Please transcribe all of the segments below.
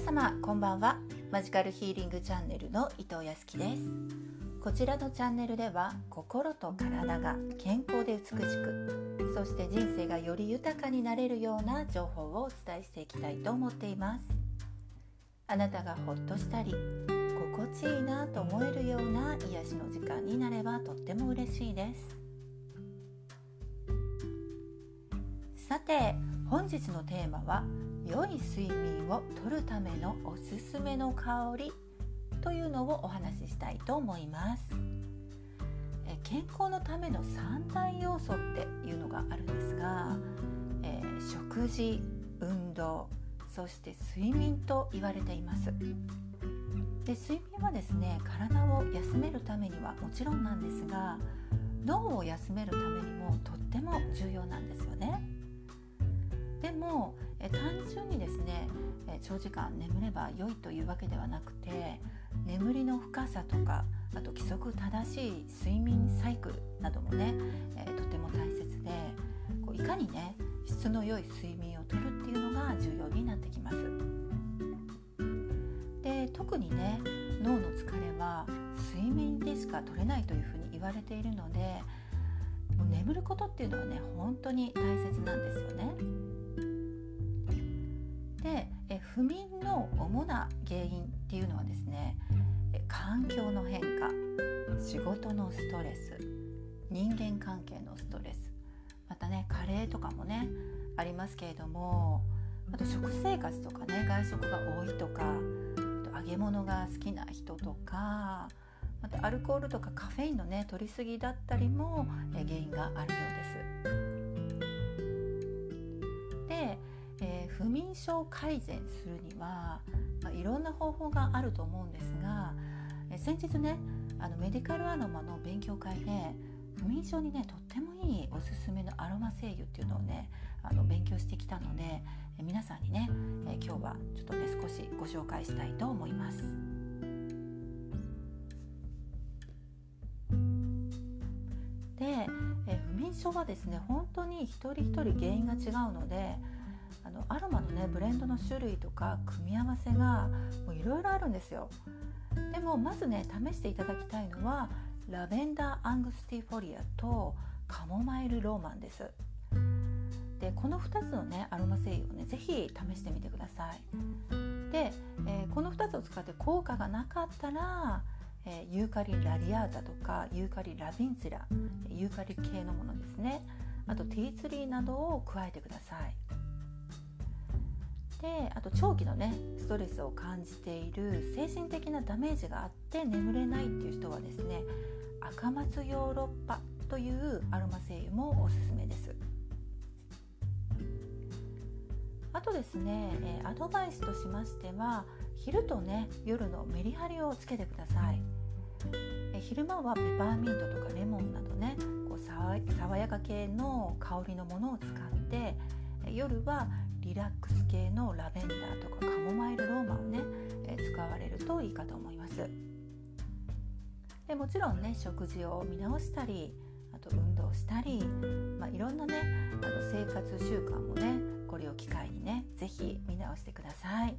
様こんばんは。マジカルヒーリングチャンネルの伊藤康樹です。こちらのチャンネルでは心と体が健康で美しくそして人生がより豊かになれるような情報をお伝えしていきたいと思っています。あなたがほっとしたり心地いいなと思えるような癒しの時間になればとっても嬉しいです。さて本日のテーマは良い睡眠をとるためのおすすめの香りというのをお話ししたいと思います。え健康のための三大要素っていうのがあるんですが、えー、食事運動そして睡眠と言われています。で睡眠はですね体を休めるためにはもちろんなんですが脳を休めるためにもとっても重要なんですよね。もえ単純にですね、え長時間眠れば良いというわけではなくて眠りの深さとかあと規則正しい睡眠サイクルなどもね、えとても大切でこういかにね質の良い睡眠をとるっていうのが重要になってきます。で特にね脳の疲れは睡眠でしか取れないというふうに言われているのでもう眠ることっていうのはね本当に大切なんですよね。でえ不眠の主な原因っていうのはですね環境の変化仕事のストレス人間関係のストレスまたね加齢とかもねありますけれどもあと食生活とかね外食が多いとかあと揚げ物が好きな人とかまたアルコールとかカフェインのね摂りすぎだったりも原因があるようです。不眠症改善するには、まあ、いろんな方法があると思うんですがえ先日ねあのメディカルアロマの勉強会で不眠症にねとってもいいおすすめのアロマ精油っていうのをねあの勉強してきたのでえ皆さんにねえ今日はちょっとね少しご紹介したいと思います。でえ不眠症はですね本当に一人一人原因が違うのでのアロマのねブレンドの種類とか組み合わせがいろいろあるんですよ。でもまずね試していただきたいのはラベンダーアングスティフォリアとカモマイルローマンです。でこの2つのねアロマ精油をね是非試してみてください。で、えー、この2つを使って効果がなかったら、えー、ユーカリラリアータとかユーカリラビンセラユーカリ系のものですね。あとティーツリーなどを加えてくださいであと長期のねストレスを感じている精神的なダメージがあって眠れないっていう人はですね赤松ヨーロッパというアロマ精油もおすすめです。あとですね、えアドバイスとしましては昼とね夜のメリハリをつけてください。え昼間はペパーミントとかレモンなどねこう爽やか系の香りのものを使って夜はリラックス系のラベンダーとかカモマイルローマをね、使われるといいかと思います。でもちろんね食事を見直したりあと運動したり、まあ、いろんなねあの生活習慣もねこれを機会にね是非見直してください。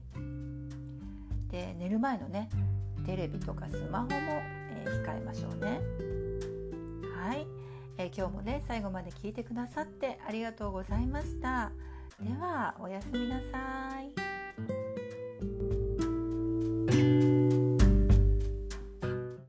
で寝る前のねテレビとかスマホも、えー、控えましょうね。はい、えー、今日もね最後まで聞いてくださってありがとうございました。ではおやすみなさい。